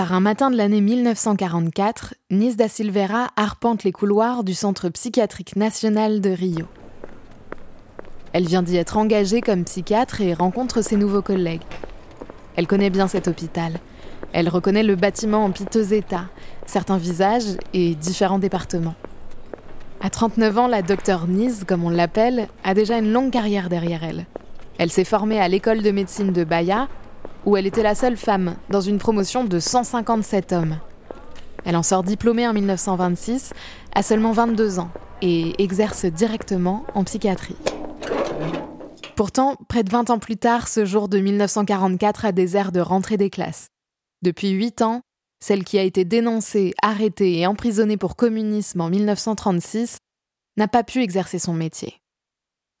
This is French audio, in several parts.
Par un matin de l'année 1944, Nis da Silveira arpente les couloirs du Centre psychiatrique national de Rio. Elle vient d'y être engagée comme psychiatre et rencontre ses nouveaux collègues. Elle connaît bien cet hôpital. Elle reconnaît le bâtiment en piteux état, certains visages et différents départements. À 39 ans, la docteure Nis, comme on l'appelle, a déjà une longue carrière derrière elle. Elle s'est formée à l'école de médecine de Bahia, où elle était la seule femme dans une promotion de 157 hommes. Elle en sort diplômée en 1926, à seulement 22 ans, et exerce directement en psychiatrie. Pourtant, près de 20 ans plus tard, ce jour de 1944 a des airs de rentrée des classes. Depuis 8 ans, celle qui a été dénoncée, arrêtée et emprisonnée pour communisme en 1936 n'a pas pu exercer son métier.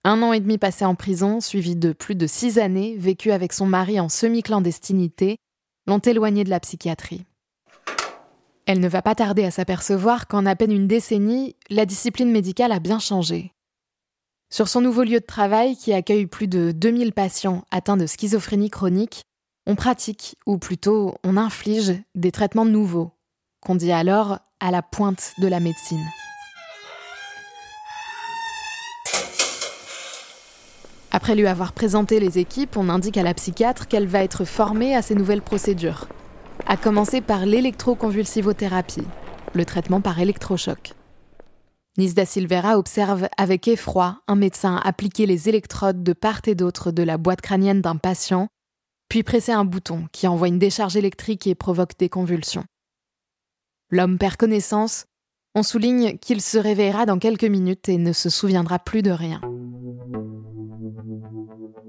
Un an et demi passé en prison, suivi de plus de six années vécues avec son mari en semi-clandestinité, l'ont éloignée de la psychiatrie. Elle ne va pas tarder à s'apercevoir qu'en à peine une décennie, la discipline médicale a bien changé. Sur son nouveau lieu de travail, qui accueille plus de 2000 patients atteints de schizophrénie chronique, on pratique, ou plutôt on inflige, des traitements nouveaux, qu'on dit alors à la pointe de la médecine. Après lui avoir présenté les équipes, on indique à la psychiatre qu'elle va être formée à ces nouvelles procédures, à commencer par l'électroconvulsivothérapie, le traitement par électrochoc. Nis da Silveira observe avec effroi un médecin appliquer les électrodes de part et d'autre de la boîte crânienne d'un patient, puis presser un bouton qui envoie une décharge électrique et provoque des convulsions. L'homme perd connaissance, on souligne qu'il se réveillera dans quelques minutes et ne se souviendra plus de rien.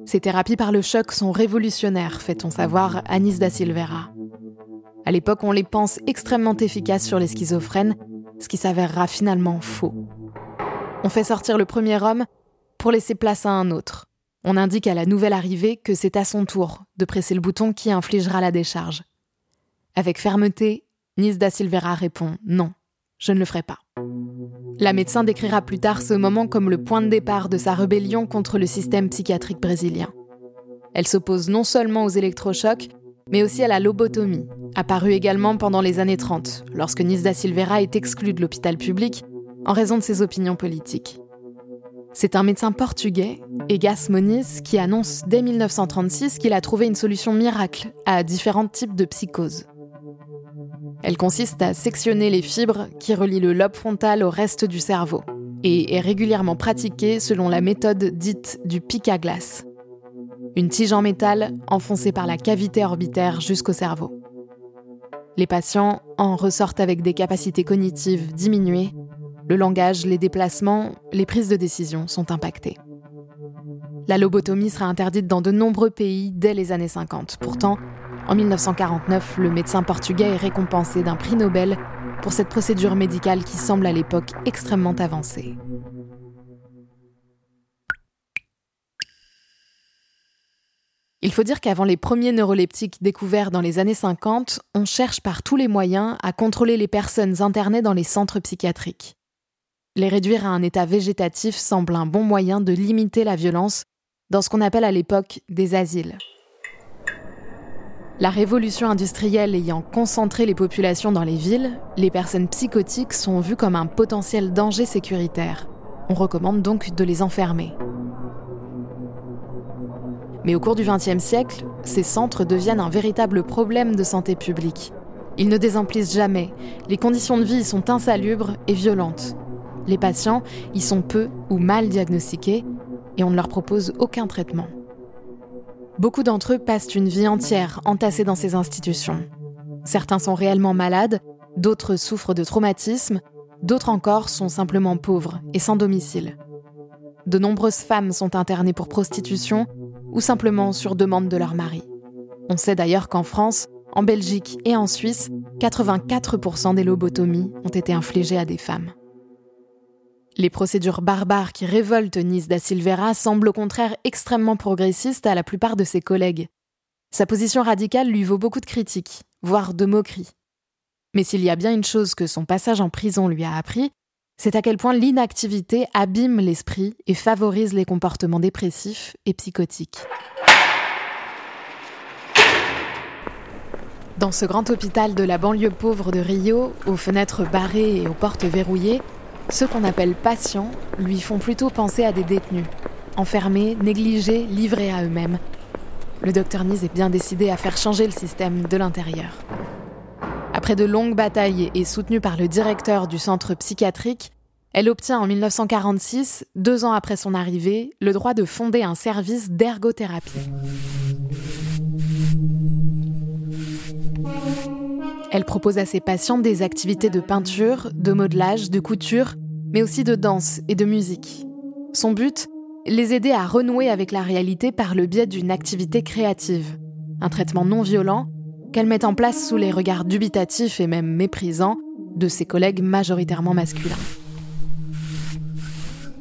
Ces thérapies par le choc sont révolutionnaires, fait-on savoir Anis da Silveira. À l'époque, on les pense extrêmement efficaces sur les schizophrènes, ce qui s'avérera finalement faux. On fait sortir le premier homme pour laisser place à un autre. On indique à la nouvelle arrivée que c'est à son tour de presser le bouton qui infligera la décharge. Avec fermeté, Nis da Silveira répond non, je ne le ferai pas. La médecin décrira plus tard ce moment comme le point de départ de sa rébellion contre le système psychiatrique brésilien. Elle s'oppose non seulement aux électrochocs, mais aussi à la lobotomie, apparue également pendant les années 30, lorsque Nis da Silveira est exclue de l'hôpital public en raison de ses opinions politiques. C'est un médecin portugais, Egas Moniz, qui annonce dès 1936 qu'il a trouvé une solution miracle à différents types de psychoses. Elle consiste à sectionner les fibres qui relient le lobe frontal au reste du cerveau et est régulièrement pratiquée selon la méthode dite du pic à glace. Une tige en métal enfoncée par la cavité orbitaire jusqu'au cerveau. Les patients en ressortent avec des capacités cognitives diminuées, le langage, les déplacements, les prises de décision sont impactés. La lobotomie sera interdite dans de nombreux pays dès les années 50. Pourtant, en 1949, le médecin portugais est récompensé d'un prix Nobel pour cette procédure médicale qui semble à l'époque extrêmement avancée. Il faut dire qu'avant les premiers neuroleptiques découverts dans les années 50, on cherche par tous les moyens à contrôler les personnes internées dans les centres psychiatriques. Les réduire à un état végétatif semble un bon moyen de limiter la violence dans ce qu'on appelle à l'époque des asiles. La révolution industrielle ayant concentré les populations dans les villes, les personnes psychotiques sont vues comme un potentiel danger sécuritaire. On recommande donc de les enfermer. Mais au cours du XXe siècle, ces centres deviennent un véritable problème de santé publique. Ils ne désemplissent jamais, les conditions de vie sont insalubres et violentes. Les patients y sont peu ou mal diagnostiqués et on ne leur propose aucun traitement. Beaucoup d'entre eux passent une vie entière entassés dans ces institutions. Certains sont réellement malades, d'autres souffrent de traumatismes, d'autres encore sont simplement pauvres et sans domicile. de nombreuses femmes sont internées pour prostitution ou simplement sur demande de leur mari. On sait d'ailleurs qu'en France, en Belgique et en Suisse, 84% des lobotomies ont été infligées à des femmes. Les procédures barbares qui révoltent Nice da Silveira semblent au contraire extrêmement progressistes à la plupart de ses collègues. Sa position radicale lui vaut beaucoup de critiques, voire de moqueries. Mais s'il y a bien une chose que son passage en prison lui a appris, c'est à quel point l'inactivité abîme l'esprit et favorise les comportements dépressifs et psychotiques. Dans ce grand hôpital de la banlieue pauvre de Rio, aux fenêtres barrées et aux portes verrouillées, ceux qu'on appelle patients lui font plutôt penser à des détenus, enfermés, négligés, livrés à eux-mêmes. Le docteur Nise est bien décidé à faire changer le système de l'intérieur. Après de longues batailles et soutenue par le directeur du centre psychiatrique, elle obtient en 1946, deux ans après son arrivée, le droit de fonder un service d'ergothérapie. Elle propose à ses patients des activités de peinture, de modelage, de couture, mais aussi de danse et de musique. Son but Les aider à renouer avec la réalité par le biais d'une activité créative, un traitement non violent qu'elle met en place sous les regards dubitatifs et même méprisants de ses collègues majoritairement masculins.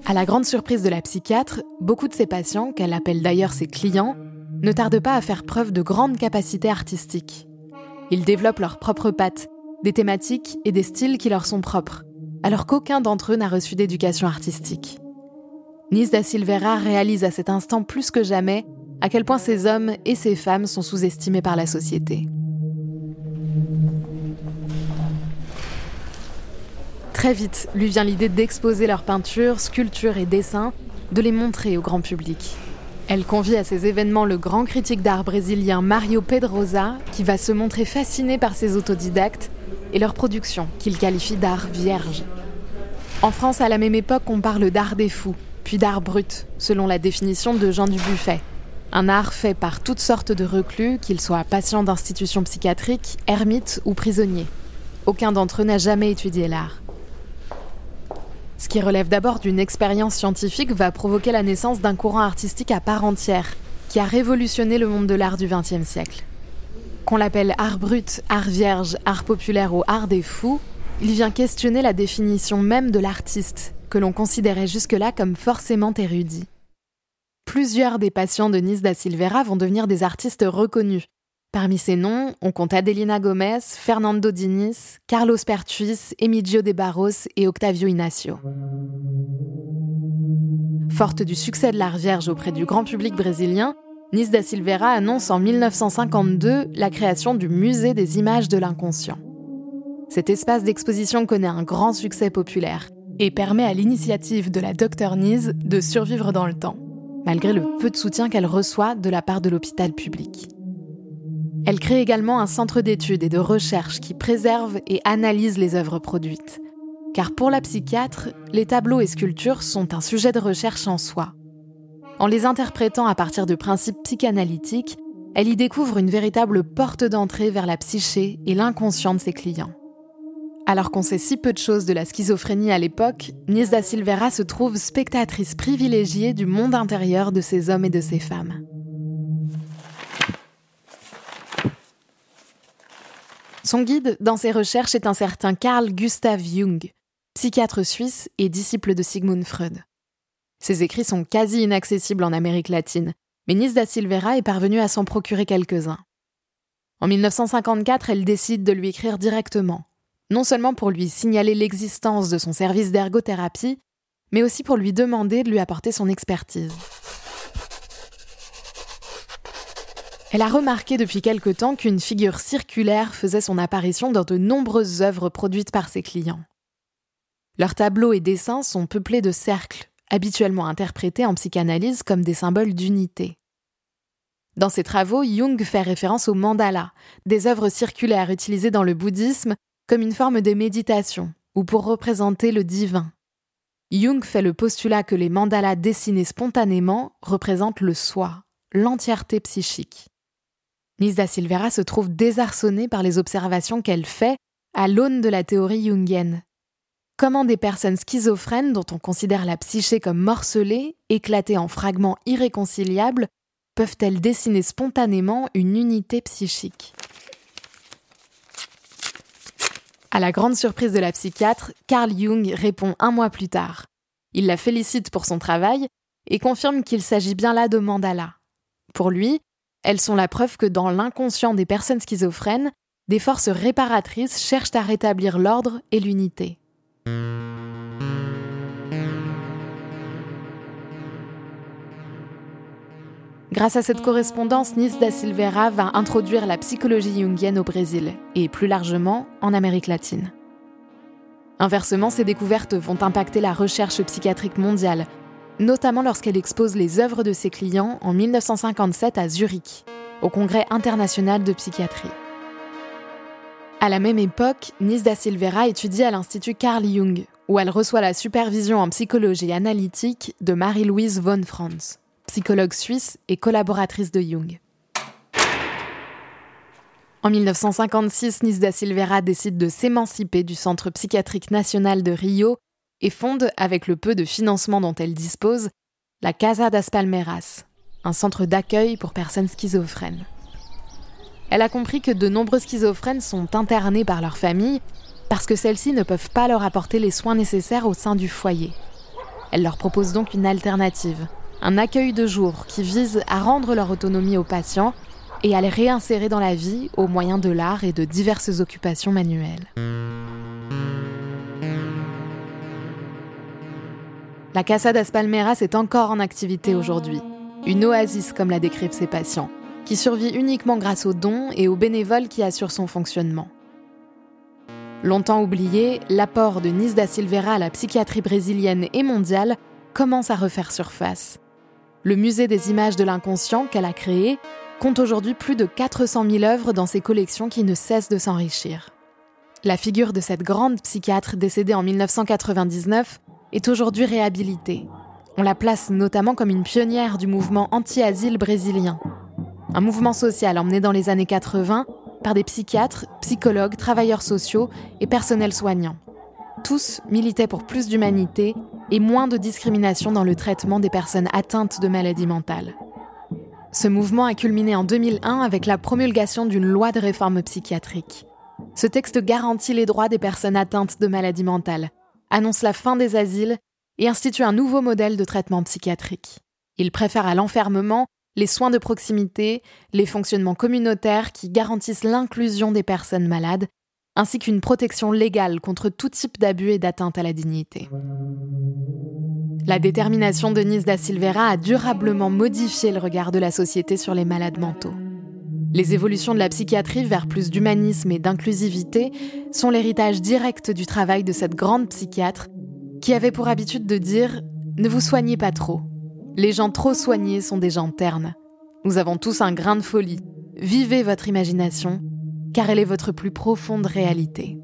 À la grande surprise de la psychiatre, beaucoup de ses patients, qu'elle appelle d'ailleurs ses clients, ne tardent pas à faire preuve de grandes capacités artistiques. Ils développent leurs propres pattes, des thématiques et des styles qui leur sont propres, alors qu'aucun d'entre eux n'a reçu d'éducation artistique. Nis da Silveira réalise à cet instant plus que jamais à quel point ces hommes et ces femmes sont sous-estimés par la société. Très vite, lui vient l'idée d'exposer leurs peintures, sculptures et dessins, de les montrer au grand public. Elle convie à ces événements le grand critique d'art brésilien Mario Pedrosa, qui va se montrer fasciné par ses autodidactes et leur production, qu'il qualifie d'art vierge. En France, à la même époque, on parle d'art des fous, puis d'art brut, selon la définition de Jean Dubuffet. Un art fait par toutes sortes de reclus, qu'ils soient patients d'institutions psychiatriques, ermites ou prisonniers. Aucun d'entre eux n'a jamais étudié l'art. Ce qui relève d'abord d'une expérience scientifique va provoquer la naissance d'un courant artistique à part entière, qui a révolutionné le monde de l'art du XXe siècle. Qu'on l'appelle art brut, art vierge, art populaire ou art des fous, il vient questionner la définition même de l'artiste, que l'on considérait jusque-là comme forcément érudit. Plusieurs des patients de Nice da Silveira vont devenir des artistes reconnus, Parmi ces noms, on compte Adelina Gomez, Fernando Diniz, Carlos Pertuis, Emilio de Barros et Octavio Inacio. Forte du succès de l'art vierge auprès du grand public brésilien, Nis da Silveira annonce en 1952 la création du Musée des images de l'inconscient. Cet espace d'exposition connaît un grand succès populaire et permet à l'initiative de la Dr Nise de survivre dans le temps, malgré le peu de soutien qu'elle reçoit de la part de l'hôpital public. Elle crée également un centre d'études et de recherche qui préserve et analyse les œuvres produites. Car pour la psychiatre, les tableaux et sculptures sont un sujet de recherche en soi. En les interprétant à partir de principes psychanalytiques, elle y découvre une véritable porte d'entrée vers la psyché et l'inconscient de ses clients. Alors qu'on sait si peu de choses de la schizophrénie à l'époque, Nies da Silveira se trouve spectatrice privilégiée du monde intérieur de ces hommes et de ces femmes. Son guide dans ses recherches est un certain Carl Gustav Jung, psychiatre suisse et disciple de Sigmund Freud. Ses écrits sont quasi inaccessibles en Amérique latine, mais Nis da Silveira est parvenue à s'en procurer quelques-uns. En 1954, elle décide de lui écrire directement, non seulement pour lui signaler l'existence de son service d'ergothérapie, mais aussi pour lui demander de lui apporter son expertise. Elle a remarqué depuis quelque temps qu'une figure circulaire faisait son apparition dans de nombreuses œuvres produites par ses clients. Leurs tableaux et dessins sont peuplés de cercles, habituellement interprétés en psychanalyse comme des symboles d'unité. Dans ses travaux, Jung fait référence aux mandalas, des œuvres circulaires utilisées dans le bouddhisme comme une forme de méditation ou pour représenter le divin. Jung fait le postulat que les mandalas dessinés spontanément représentent le soi, l'entièreté psychique. Nisa Silvera se trouve désarçonnée par les observations qu'elle fait à l'aune de la théorie jungienne. comment des personnes schizophrènes dont on considère la psyché comme morcelée, éclatée en fragments irréconciliables, peuvent-elles dessiner spontanément une unité psychique? À la grande surprise de la psychiatre, Carl Jung répond un mois plus tard. Il la félicite pour son travail et confirme qu'il s'agit bien là de mandala. Pour lui, elles sont la preuve que dans l'inconscient des personnes schizophrènes, des forces réparatrices cherchent à rétablir l'ordre et l'unité. Grâce à cette correspondance, Nis da Silveira va introduire la psychologie jungienne au Brésil et plus largement en Amérique latine. Inversement, ces découvertes vont impacter la recherche psychiatrique mondiale, notamment lorsqu'elle expose les œuvres de ses clients en 1957 à Zurich, au Congrès international de psychiatrie. À la même époque, Nis da Silveira étudie à l'Institut Carl Jung, où elle reçoit la supervision en psychologie analytique de Marie-Louise von Franz, psychologue suisse et collaboratrice de Jung. En 1956, Nis da Silveira décide de s'émanciper du Centre psychiatrique national de Rio et fonde, avec le peu de financement dont elle dispose, la Casa das Palmeiras, un centre d'accueil pour personnes schizophrènes. Elle a compris que de nombreux schizophrènes sont internés par leur famille parce que celles-ci ne peuvent pas leur apporter les soins nécessaires au sein du foyer. Elle leur propose donc une alternative, un accueil de jour qui vise à rendre leur autonomie aux patients et à les réinsérer dans la vie au moyen de l'art et de diverses occupations manuelles. La Casa das Palmeiras est encore en activité aujourd'hui, une oasis comme la décrivent ses patients qui survit uniquement grâce aux dons et aux bénévoles qui assurent son fonctionnement. Longtemps oublié, l'apport de Nis da Silveira à la psychiatrie brésilienne et mondiale commence à refaire surface. Le musée des images de l'inconscient qu'elle a créé compte aujourd'hui plus de 400 000 œuvres dans ses collections qui ne cessent de s'enrichir. La figure de cette grande psychiatre décédée en 1999 est aujourd'hui réhabilitée. On la place notamment comme une pionnière du mouvement anti-asile brésilien un mouvement social emmené dans les années 80 par des psychiatres, psychologues, travailleurs sociaux et personnels soignants. Tous militaient pour plus d'humanité et moins de discrimination dans le traitement des personnes atteintes de maladies mentales. Ce mouvement a culminé en 2001 avec la promulgation d'une loi de réforme psychiatrique. Ce texte garantit les droits des personnes atteintes de maladies mentales, annonce la fin des asiles et institue un nouveau modèle de traitement psychiatrique. Il préfère à l'enfermement les soins de proximité, les fonctionnements communautaires qui garantissent l'inclusion des personnes malades, ainsi qu'une protection légale contre tout type d'abus et d'atteinte à la dignité. La détermination de Nis da Silveira a durablement modifié le regard de la société sur les malades mentaux. Les évolutions de la psychiatrie vers plus d'humanisme et d'inclusivité sont l'héritage direct du travail de cette grande psychiatre qui avait pour habitude de dire ⁇ Ne vous soignez pas trop ⁇ les gens trop soignés sont des gens ternes. Nous avons tous un grain de folie. Vivez votre imagination, car elle est votre plus profonde réalité.